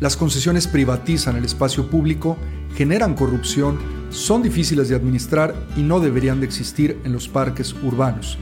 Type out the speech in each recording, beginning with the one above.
Las concesiones privatizan el espacio público, generan corrupción, son difíciles de administrar y no deberían de existir en los parques urbanos.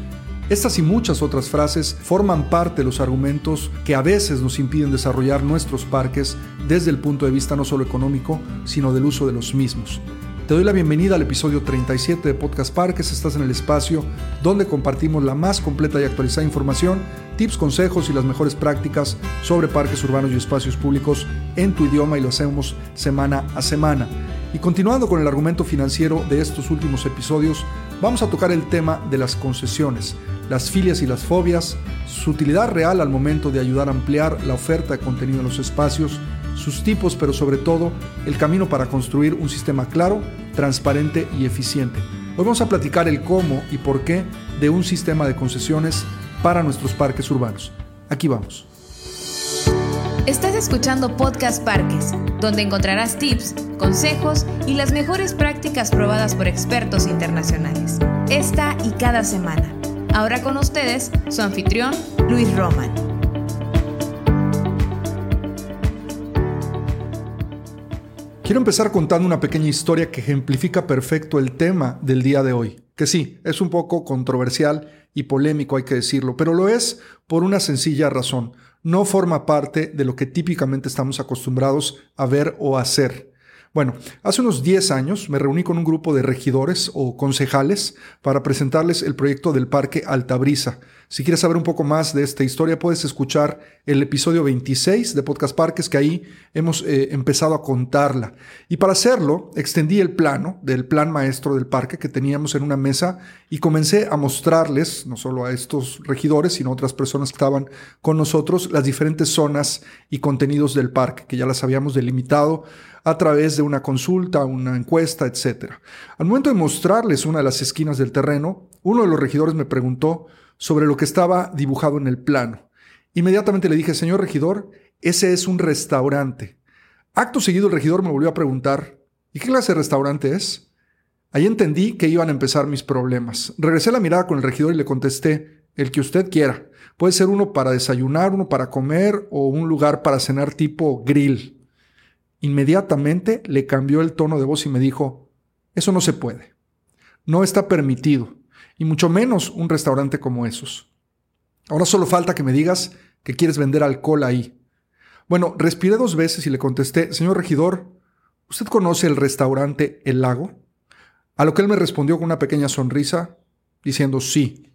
Estas y muchas otras frases forman parte de los argumentos que a veces nos impiden desarrollar nuestros parques desde el punto de vista no solo económico, sino del uso de los mismos. Te doy la bienvenida al episodio 37 de Podcast Parques. Estás en el espacio donde compartimos la más completa y actualizada información, tips, consejos y las mejores prácticas sobre parques urbanos y espacios públicos en tu idioma y lo hacemos semana a semana. Y continuando con el argumento financiero de estos últimos episodios, vamos a tocar el tema de las concesiones las filias y las fobias, su utilidad real al momento de ayudar a ampliar la oferta de contenido en los espacios, sus tipos, pero sobre todo el camino para construir un sistema claro, transparente y eficiente. Hoy vamos a platicar el cómo y por qué de un sistema de concesiones para nuestros parques urbanos. Aquí vamos. Estás escuchando Podcast Parques, donde encontrarás tips, consejos y las mejores prácticas probadas por expertos internacionales. Esta y cada semana Ahora con ustedes, su anfitrión, Luis Roman. Quiero empezar contando una pequeña historia que ejemplifica perfecto el tema del día de hoy, que sí, es un poco controversial y polémico, hay que decirlo, pero lo es por una sencilla razón. No forma parte de lo que típicamente estamos acostumbrados a ver o hacer. Bueno, hace unos 10 años me reuní con un grupo de regidores o concejales para presentarles el proyecto del Parque Altabrisa. Si quieres saber un poco más de esta historia, puedes escuchar el episodio 26 de Podcast Parques, que ahí hemos eh, empezado a contarla. Y para hacerlo, extendí el plano del plan maestro del parque que teníamos en una mesa y comencé a mostrarles, no solo a estos regidores, sino a otras personas que estaban con nosotros, las diferentes zonas y contenidos del parque, que ya las habíamos delimitado a través de una consulta, una encuesta, etc. Al momento de mostrarles una de las esquinas del terreno, uno de los regidores me preguntó sobre lo que estaba dibujado en el plano. Inmediatamente le dije, señor regidor, ese es un restaurante. Acto seguido el regidor me volvió a preguntar, ¿y qué clase de restaurante es? Ahí entendí que iban a empezar mis problemas. Regresé la mirada con el regidor y le contesté, el que usted quiera. Puede ser uno para desayunar, uno para comer o un lugar para cenar tipo grill. Inmediatamente le cambió el tono de voz y me dijo, eso no se puede. No está permitido, y mucho menos un restaurante como esos. Ahora solo falta que me digas que quieres vender alcohol ahí. Bueno, respiré dos veces y le contesté, señor regidor, ¿usted conoce el restaurante El Lago? A lo que él me respondió con una pequeña sonrisa, diciendo sí.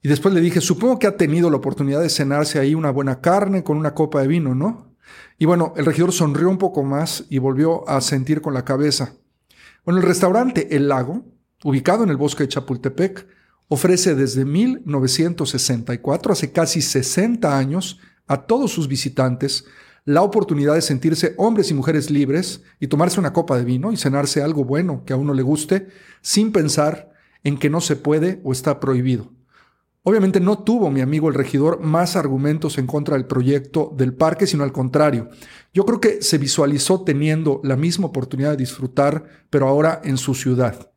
Y después le dije, supongo que ha tenido la oportunidad de cenarse ahí una buena carne con una copa de vino, ¿no? Y bueno, el regidor sonrió un poco más y volvió a sentir con la cabeza. Bueno, el restaurante El Lago, ubicado en el bosque de Chapultepec, ofrece desde 1964, hace casi 60 años, a todos sus visitantes la oportunidad de sentirse hombres y mujeres libres y tomarse una copa de vino y cenarse algo bueno que a uno le guste, sin pensar en que no se puede o está prohibido. Obviamente no tuvo mi amigo el regidor más argumentos en contra del proyecto del parque, sino al contrario. Yo creo que se visualizó teniendo la misma oportunidad de disfrutar, pero ahora en su ciudad.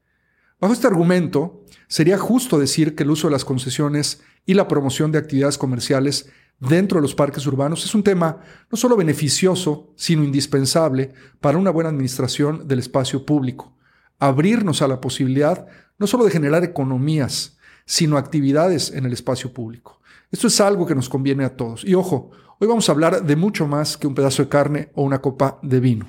Bajo este argumento, sería justo decir que el uso de las concesiones y la promoción de actividades comerciales dentro de los parques urbanos es un tema no solo beneficioso, sino indispensable para una buena administración del espacio público. Abrirnos a la posibilidad no solo de generar economías, sino actividades en el espacio público. Esto es algo que nos conviene a todos. Y ojo, hoy vamos a hablar de mucho más que un pedazo de carne o una copa de vino.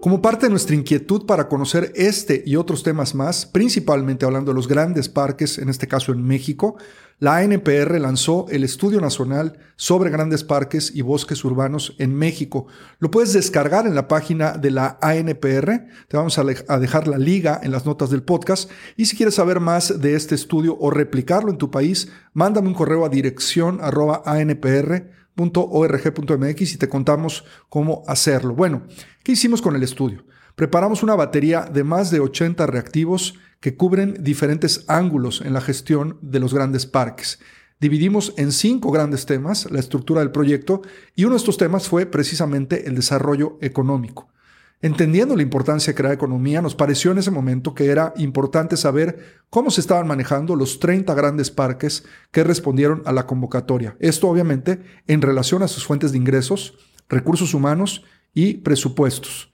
Como parte de nuestra inquietud para conocer este y otros temas más, principalmente hablando de los grandes parques, en este caso en México, la ANPR lanzó el Estudio Nacional sobre Grandes Parques y Bosques Urbanos en México. Lo puedes descargar en la página de la ANPR. Te vamos a dejar la liga en las notas del podcast. Y si quieres saber más de este estudio o replicarlo en tu país, mándame un correo a dirección arroba anpr.org.mx y te contamos cómo hacerlo. Bueno, ¿qué hicimos con el estudio? Preparamos una batería de más de 80 reactivos que cubren diferentes ángulos en la gestión de los grandes parques. Dividimos en cinco grandes temas la estructura del proyecto y uno de estos temas fue precisamente el desarrollo económico. Entendiendo la importancia de crear economía, nos pareció en ese momento que era importante saber cómo se estaban manejando los 30 grandes parques que respondieron a la convocatoria. Esto obviamente en relación a sus fuentes de ingresos, recursos humanos y presupuestos.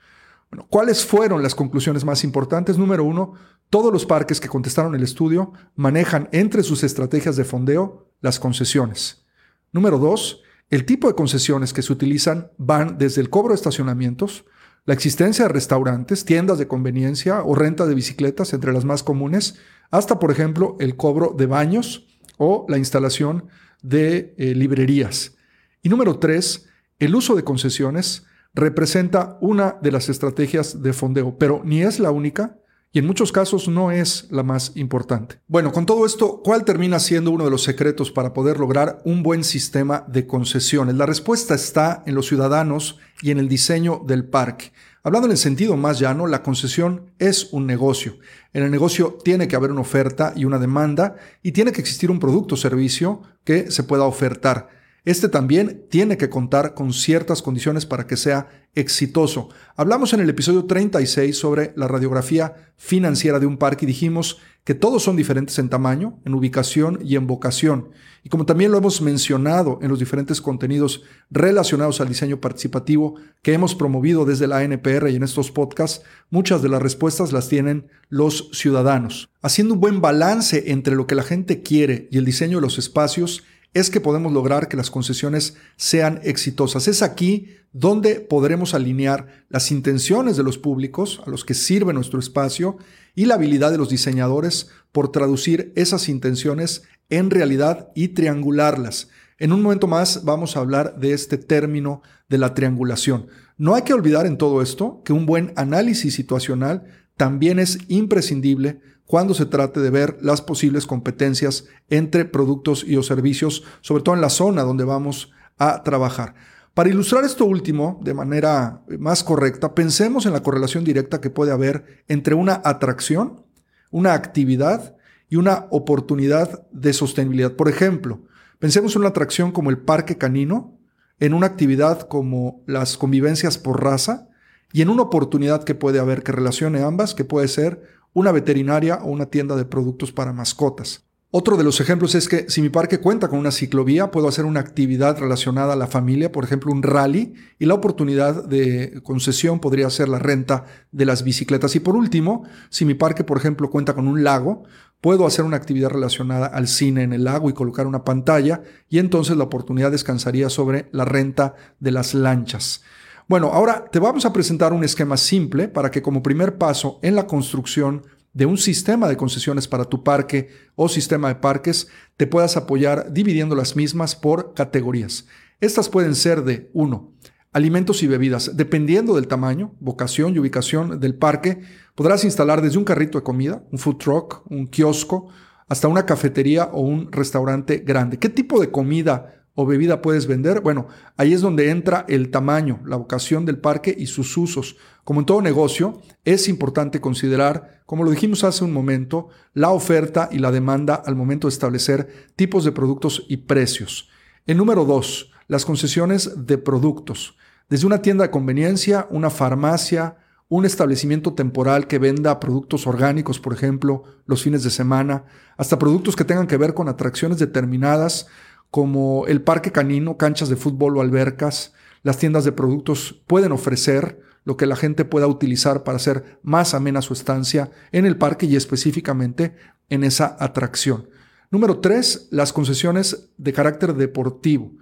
¿Cuáles fueron las conclusiones más importantes? Número uno, todos los parques que contestaron el estudio manejan entre sus estrategias de fondeo las concesiones. Número dos, el tipo de concesiones que se utilizan van desde el cobro de estacionamientos, la existencia de restaurantes, tiendas de conveniencia o renta de bicicletas entre las más comunes, hasta por ejemplo el cobro de baños o la instalación de eh, librerías. Y número tres, el uso de concesiones representa una de las estrategias de fondeo, pero ni es la única y en muchos casos no es la más importante. Bueno, con todo esto, ¿cuál termina siendo uno de los secretos para poder lograr un buen sistema de concesiones? La respuesta está en los ciudadanos y en el diseño del parque. Hablando en el sentido más llano, la concesión es un negocio. En el negocio tiene que haber una oferta y una demanda y tiene que existir un producto o servicio que se pueda ofertar. Este también tiene que contar con ciertas condiciones para que sea exitoso. Hablamos en el episodio 36 sobre la radiografía financiera de un parque y dijimos que todos son diferentes en tamaño, en ubicación y en vocación. Y como también lo hemos mencionado en los diferentes contenidos relacionados al diseño participativo que hemos promovido desde la NPR y en estos podcasts, muchas de las respuestas las tienen los ciudadanos. Haciendo un buen balance entre lo que la gente quiere y el diseño de los espacios, es que podemos lograr que las concesiones sean exitosas. Es aquí donde podremos alinear las intenciones de los públicos a los que sirve nuestro espacio y la habilidad de los diseñadores por traducir esas intenciones en realidad y triangularlas. En un momento más vamos a hablar de este término de la triangulación. No hay que olvidar en todo esto que un buen análisis situacional también es imprescindible cuando se trate de ver las posibles competencias entre productos y o servicios, sobre todo en la zona donde vamos a trabajar. Para ilustrar esto último de manera más correcta, pensemos en la correlación directa que puede haber entre una atracción, una actividad y una oportunidad de sostenibilidad. Por ejemplo, pensemos en una atracción como el parque canino, en una actividad como las convivencias por raza y en una oportunidad que puede haber que relacione ambas, que puede ser una veterinaria o una tienda de productos para mascotas. Otro de los ejemplos es que si mi parque cuenta con una ciclovía, puedo hacer una actividad relacionada a la familia, por ejemplo, un rally, y la oportunidad de concesión podría ser la renta de las bicicletas. Y por último, si mi parque, por ejemplo, cuenta con un lago, puedo hacer una actividad relacionada al cine en el lago y colocar una pantalla, y entonces la oportunidad descansaría sobre la renta de las lanchas. Bueno, ahora te vamos a presentar un esquema simple para que como primer paso en la construcción de un sistema de concesiones para tu parque o sistema de parques, te puedas apoyar dividiendo las mismas por categorías. Estas pueden ser de 1. Alimentos y bebidas. Dependiendo del tamaño, vocación y ubicación del parque, podrás instalar desde un carrito de comida, un food truck, un kiosco, hasta una cafetería o un restaurante grande. ¿Qué tipo de comida o bebida puedes vender? Bueno, ahí es donde entra el tamaño, la vocación del parque y sus usos. Como en todo negocio, es importante considerar, como lo dijimos hace un momento, la oferta y la demanda al momento de establecer tipos de productos y precios. En número dos, las concesiones de productos. Desde una tienda de conveniencia, una farmacia, un establecimiento temporal que venda productos orgánicos, por ejemplo, los fines de semana, hasta productos que tengan que ver con atracciones determinadas, como el parque canino, canchas de fútbol o albercas, las tiendas de productos pueden ofrecer lo que la gente pueda utilizar para hacer más amena su estancia en el parque y específicamente en esa atracción. Número tres, las concesiones de carácter deportivo.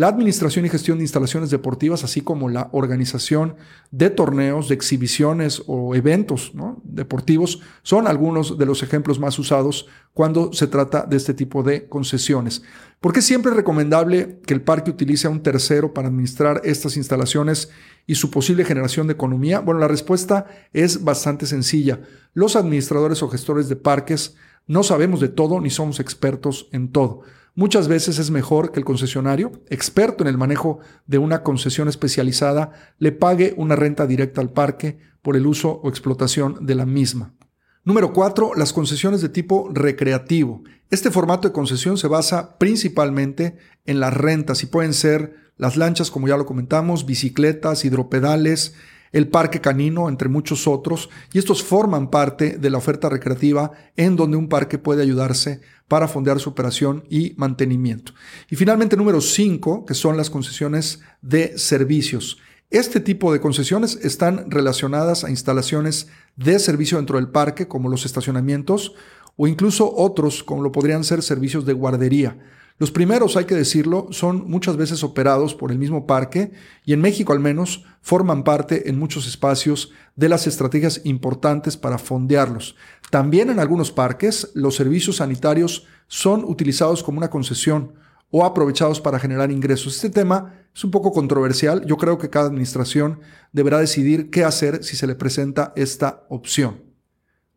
La administración y gestión de instalaciones deportivas, así como la organización de torneos, de exhibiciones o eventos deportivos, son algunos de los ejemplos más usados cuando se trata de este tipo de concesiones. ¿Por qué siempre es recomendable que el parque utilice a un tercero para administrar estas instalaciones y su posible generación de economía? Bueno, la respuesta es bastante sencilla. Los administradores o gestores de parques no sabemos de todo ni somos expertos en todo. Muchas veces es mejor que el concesionario, experto en el manejo de una concesión especializada, le pague una renta directa al parque por el uso o explotación de la misma. Número 4. Las concesiones de tipo recreativo. Este formato de concesión se basa principalmente en las rentas y pueden ser las lanchas, como ya lo comentamos, bicicletas, hidropedales, el parque canino, entre muchos otros, y estos forman parte de la oferta recreativa en donde un parque puede ayudarse para fondear su operación y mantenimiento. Y finalmente, número 5, que son las concesiones de servicios. Este tipo de concesiones están relacionadas a instalaciones de servicio dentro del parque, como los estacionamientos, o incluso otros, como lo podrían ser servicios de guardería. Los primeros, hay que decirlo, son muchas veces operados por el mismo parque y en México al menos forman parte en muchos espacios de las estrategias importantes para fondearlos. También en algunos parques los servicios sanitarios son utilizados como una concesión o aprovechados para generar ingresos. Este tema es un poco controversial. Yo creo que cada administración deberá decidir qué hacer si se le presenta esta opción.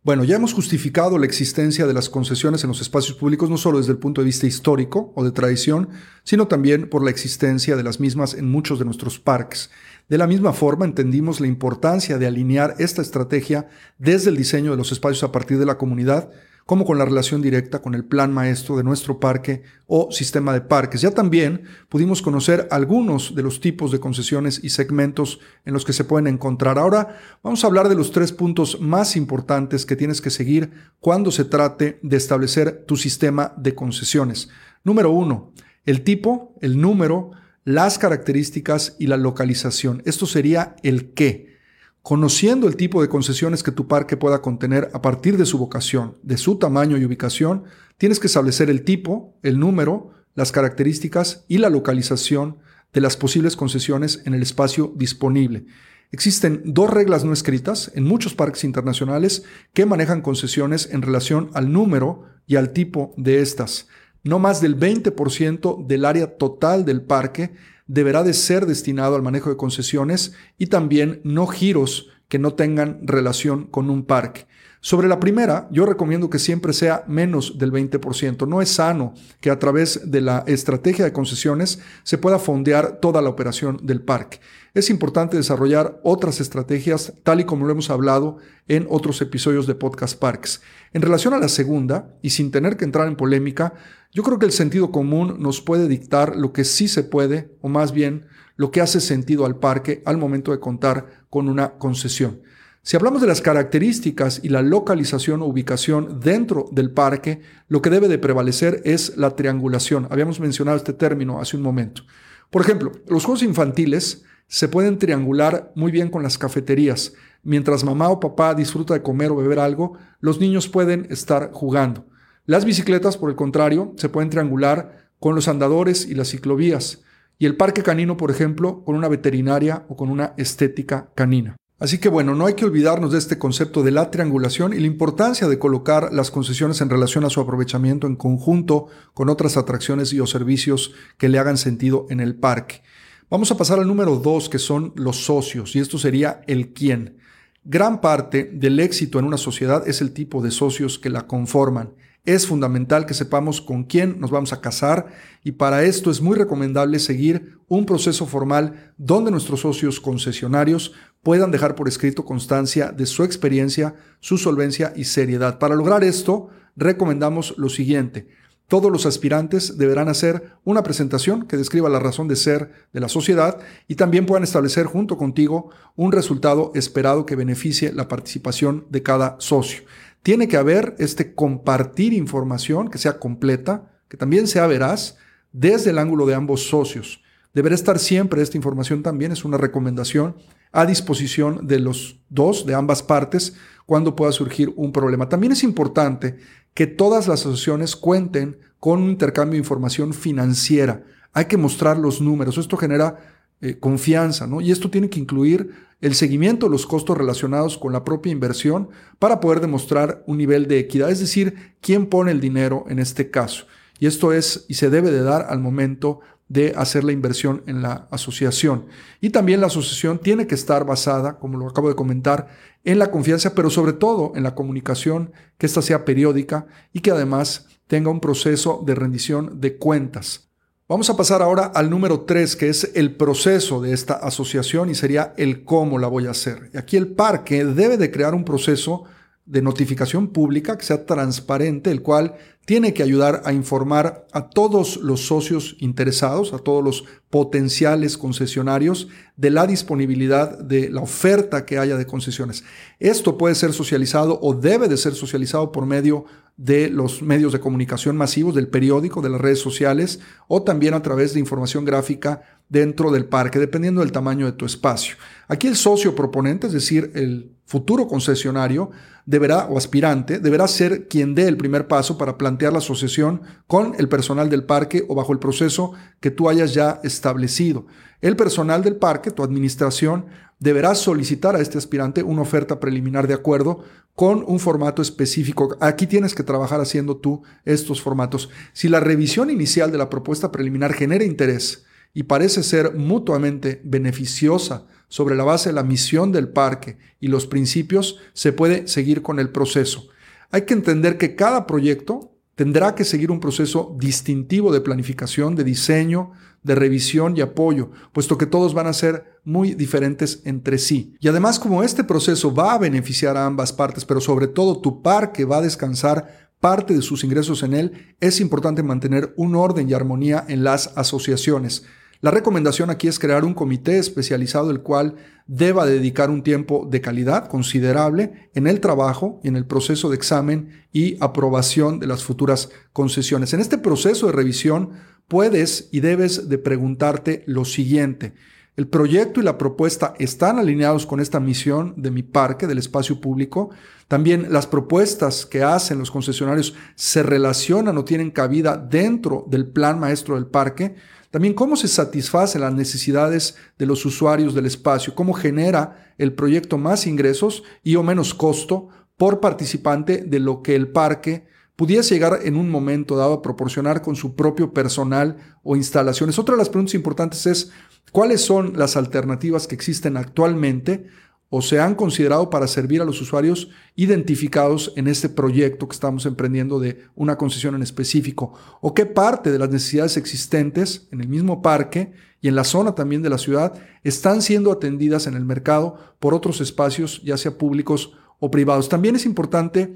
Bueno, ya hemos justificado la existencia de las concesiones en los espacios públicos no solo desde el punto de vista histórico o de tradición, sino también por la existencia de las mismas en muchos de nuestros parques. De la misma forma, entendimos la importancia de alinear esta estrategia desde el diseño de los espacios a partir de la comunidad, como con la relación directa con el plan maestro de nuestro parque o sistema de parques. Ya también pudimos conocer algunos de los tipos de concesiones y segmentos en los que se pueden encontrar. Ahora vamos a hablar de los tres puntos más importantes que tienes que seguir cuando se trate de establecer tu sistema de concesiones. Número uno, el tipo, el número, las características y la localización. Esto sería el qué. Conociendo el tipo de concesiones que tu parque pueda contener a partir de su vocación, de su tamaño y ubicación, tienes que establecer el tipo, el número, las características y la localización de las posibles concesiones en el espacio disponible. Existen dos reglas no escritas en muchos parques internacionales que manejan concesiones en relación al número y al tipo de estas. No más del 20% del área total del parque deberá de ser destinado al manejo de concesiones y también no giros que no tengan relación con un parque. Sobre la primera, yo recomiendo que siempre sea menos del 20%. No es sano que a través de la estrategia de concesiones se pueda fondear toda la operación del parque. Es importante desarrollar otras estrategias, tal y como lo hemos hablado en otros episodios de Podcast Parks. En relación a la segunda, y sin tener que entrar en polémica, yo creo que el sentido común nos puede dictar lo que sí se puede, o más bien lo que hace sentido al parque al momento de contar con una concesión. Si hablamos de las características y la localización o ubicación dentro del parque, lo que debe de prevalecer es la triangulación. Habíamos mencionado este término hace un momento. Por ejemplo, los juegos infantiles se pueden triangular muy bien con las cafeterías. Mientras mamá o papá disfruta de comer o beber algo, los niños pueden estar jugando. Las bicicletas, por el contrario, se pueden triangular con los andadores y las ciclovías. Y el parque canino, por ejemplo, con una veterinaria o con una estética canina. Así que bueno, no hay que olvidarnos de este concepto de la triangulación y la importancia de colocar las concesiones en relación a su aprovechamiento en conjunto con otras atracciones y o servicios que le hagan sentido en el parque. Vamos a pasar al número dos, que son los socios, y esto sería el quién. Gran parte del éxito en una sociedad es el tipo de socios que la conforman. Es fundamental que sepamos con quién nos vamos a casar y para esto es muy recomendable seguir un proceso formal donde nuestros socios concesionarios puedan dejar por escrito constancia de su experiencia, su solvencia y seriedad. Para lograr esto, recomendamos lo siguiente. Todos los aspirantes deberán hacer una presentación que describa la razón de ser de la sociedad y también puedan establecer junto contigo un resultado esperado que beneficie la participación de cada socio. Tiene que haber este compartir información que sea completa, que también sea veraz, desde el ángulo de ambos socios. Deberá estar siempre esta información también, es una recomendación a disposición de los dos, de ambas partes, cuando pueda surgir un problema. También es importante que todas las asociaciones cuenten con un intercambio de información financiera. Hay que mostrar los números. Esto genera eh, confianza, ¿no? Y esto tiene que incluir el seguimiento de los costos relacionados con la propia inversión para poder demostrar un nivel de equidad, es decir, quién pone el dinero en este caso. Y esto es y se debe de dar al momento de hacer la inversión en la asociación. Y también la asociación tiene que estar basada, como lo acabo de comentar, en la confianza, pero sobre todo en la comunicación, que ésta sea periódica y que además tenga un proceso de rendición de cuentas. Vamos a pasar ahora al número 3, que es el proceso de esta asociación y sería el cómo la voy a hacer. Y aquí el parque debe de crear un proceso de notificación pública que sea transparente, el cual tiene que ayudar a informar a todos los socios interesados, a todos los potenciales concesionarios, de la disponibilidad de la oferta que haya de concesiones. Esto puede ser socializado o debe de ser socializado por medio de los medios de comunicación masivos, del periódico, de las redes sociales o también a través de información gráfica dentro del parque, dependiendo del tamaño de tu espacio. Aquí el socio proponente, es decir, el futuro concesionario, deberá o aspirante, deberá ser quien dé el primer paso para plantear la asociación con el personal del parque o bajo el proceso que tú hayas ya establecido. El personal del parque, tu administración, deberá solicitar a este aspirante una oferta preliminar de acuerdo con un formato específico. Aquí tienes que trabajar haciendo tú estos formatos. Si la revisión inicial de la propuesta preliminar genera interés y parece ser mutuamente beneficiosa sobre la base de la misión del parque y los principios, se puede seguir con el proceso. Hay que entender que cada proyecto tendrá que seguir un proceso distintivo de planificación, de diseño, de revisión y apoyo, puesto que todos van a ser muy diferentes entre sí. Y además, como este proceso va a beneficiar a ambas partes, pero sobre todo tu parque va a descansar parte de sus ingresos en él, es importante mantener un orden y armonía en las asociaciones. La recomendación aquí es crear un comité especializado el cual deba dedicar un tiempo de calidad considerable en el trabajo y en el proceso de examen y aprobación de las futuras concesiones. En este proceso de revisión puedes y debes de preguntarte lo siguiente. ¿El proyecto y la propuesta están alineados con esta misión de mi parque, del espacio público? También las propuestas que hacen los concesionarios se relacionan o tienen cabida dentro del plan maestro del parque. También cómo se satisfacen las necesidades de los usuarios del espacio, cómo genera el proyecto más ingresos y o menos costo por participante de lo que el parque pudiese llegar en un momento dado a proporcionar con su propio personal o instalaciones. Otra de las preguntas importantes es cuáles son las alternativas que existen actualmente o se han considerado para servir a los usuarios identificados en este proyecto que estamos emprendiendo de una concesión en específico, o qué parte de las necesidades existentes en el mismo parque y en la zona también de la ciudad están siendo atendidas en el mercado por otros espacios, ya sea públicos o privados. También es importante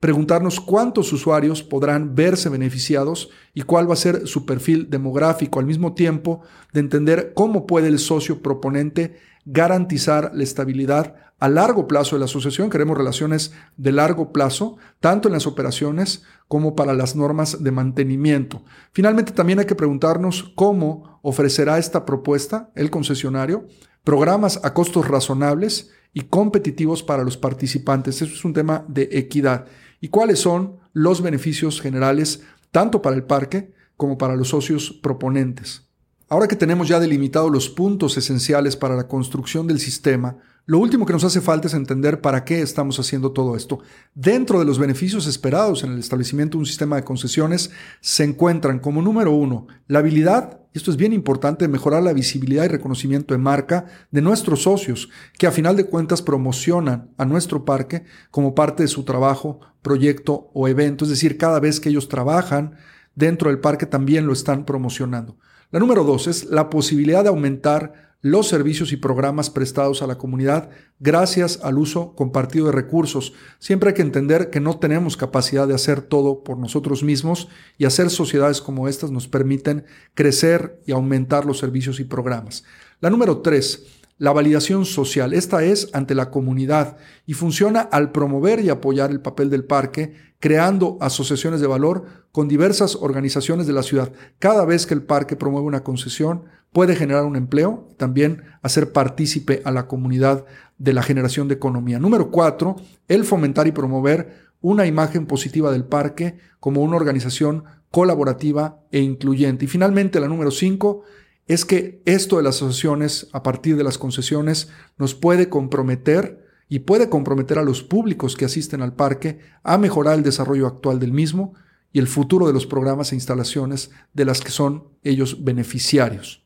preguntarnos cuántos usuarios podrán verse beneficiados y cuál va a ser su perfil demográfico, al mismo tiempo de entender cómo puede el socio proponente garantizar la estabilidad a largo plazo de la asociación. Queremos relaciones de largo plazo, tanto en las operaciones como para las normas de mantenimiento. Finalmente, también hay que preguntarnos cómo ofrecerá esta propuesta el concesionario programas a costos razonables y competitivos para los participantes. Eso es un tema de equidad. ¿Y cuáles son los beneficios generales tanto para el parque como para los socios proponentes? Ahora que tenemos ya delimitados los puntos esenciales para la construcción del sistema, lo último que nos hace falta es entender para qué estamos haciendo todo esto. Dentro de los beneficios esperados en el establecimiento de un sistema de concesiones se encuentran como número uno la habilidad, y esto es bien importante, mejorar la visibilidad y reconocimiento de marca de nuestros socios, que a final de cuentas promocionan a nuestro parque como parte de su trabajo, proyecto o evento. Es decir, cada vez que ellos trabajan dentro del parque también lo están promocionando. La número dos es la posibilidad de aumentar los servicios y programas prestados a la comunidad gracias al uso compartido de recursos. Siempre hay que entender que no tenemos capacidad de hacer todo por nosotros mismos y hacer sociedades como estas nos permiten crecer y aumentar los servicios y programas. La número tres, la validación social. Esta es ante la comunidad y funciona al promover y apoyar el papel del parque, creando asociaciones de valor con diversas organizaciones de la ciudad. Cada vez que el parque promueve una concesión, puede generar un empleo, también hacer partícipe a la comunidad de la generación de economía. Número cuatro, el fomentar y promover una imagen positiva del parque como una organización colaborativa e incluyente. Y finalmente, la número cinco, es que esto de las asociaciones a partir de las concesiones nos puede comprometer y puede comprometer a los públicos que asisten al parque a mejorar el desarrollo actual del mismo y el futuro de los programas e instalaciones de las que son ellos beneficiarios.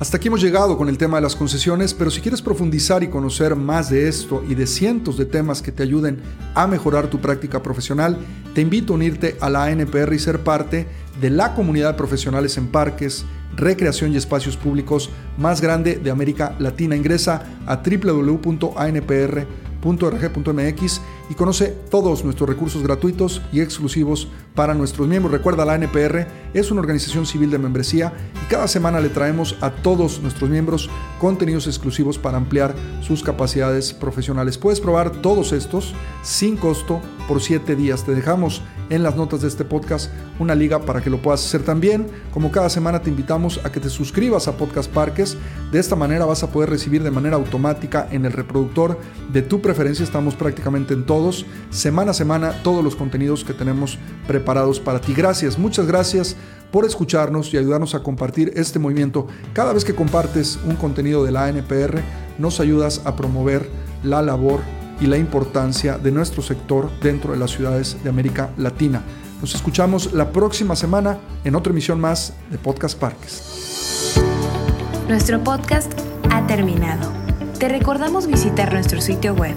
Hasta aquí hemos llegado con el tema de las concesiones, pero si quieres profundizar y conocer más de esto y de cientos de temas que te ayuden a mejorar tu práctica profesional, te invito a unirte a la ANPR y ser parte de la comunidad de profesionales en parques, recreación y espacios públicos más grande de América Latina. Ingresa a www.anpr.com .rg.mx y conoce todos nuestros recursos gratuitos y exclusivos para nuestros miembros. Recuerda, la NPR es una organización civil de membresía y cada semana le traemos a todos nuestros miembros contenidos exclusivos para ampliar sus capacidades profesionales. Puedes probar todos estos sin costo por 7 días. Te dejamos en las notas de este podcast una liga para que lo puedas hacer también. Como cada semana te invitamos a que te suscribas a Podcast Parques. De esta manera vas a poder recibir de manera automática en el reproductor de tu preferencia. Estamos prácticamente en todos, semana a semana, todos los contenidos que tenemos preparados para ti. Gracias, muchas gracias por escucharnos y ayudarnos a compartir este movimiento. Cada vez que compartes un contenido de la ANPR, nos ayudas a promover la labor y la importancia de nuestro sector dentro de las ciudades de América Latina. Nos escuchamos la próxima semana en otra emisión más de Podcast Parques. Nuestro podcast ha terminado. Te recordamos visitar nuestro sitio web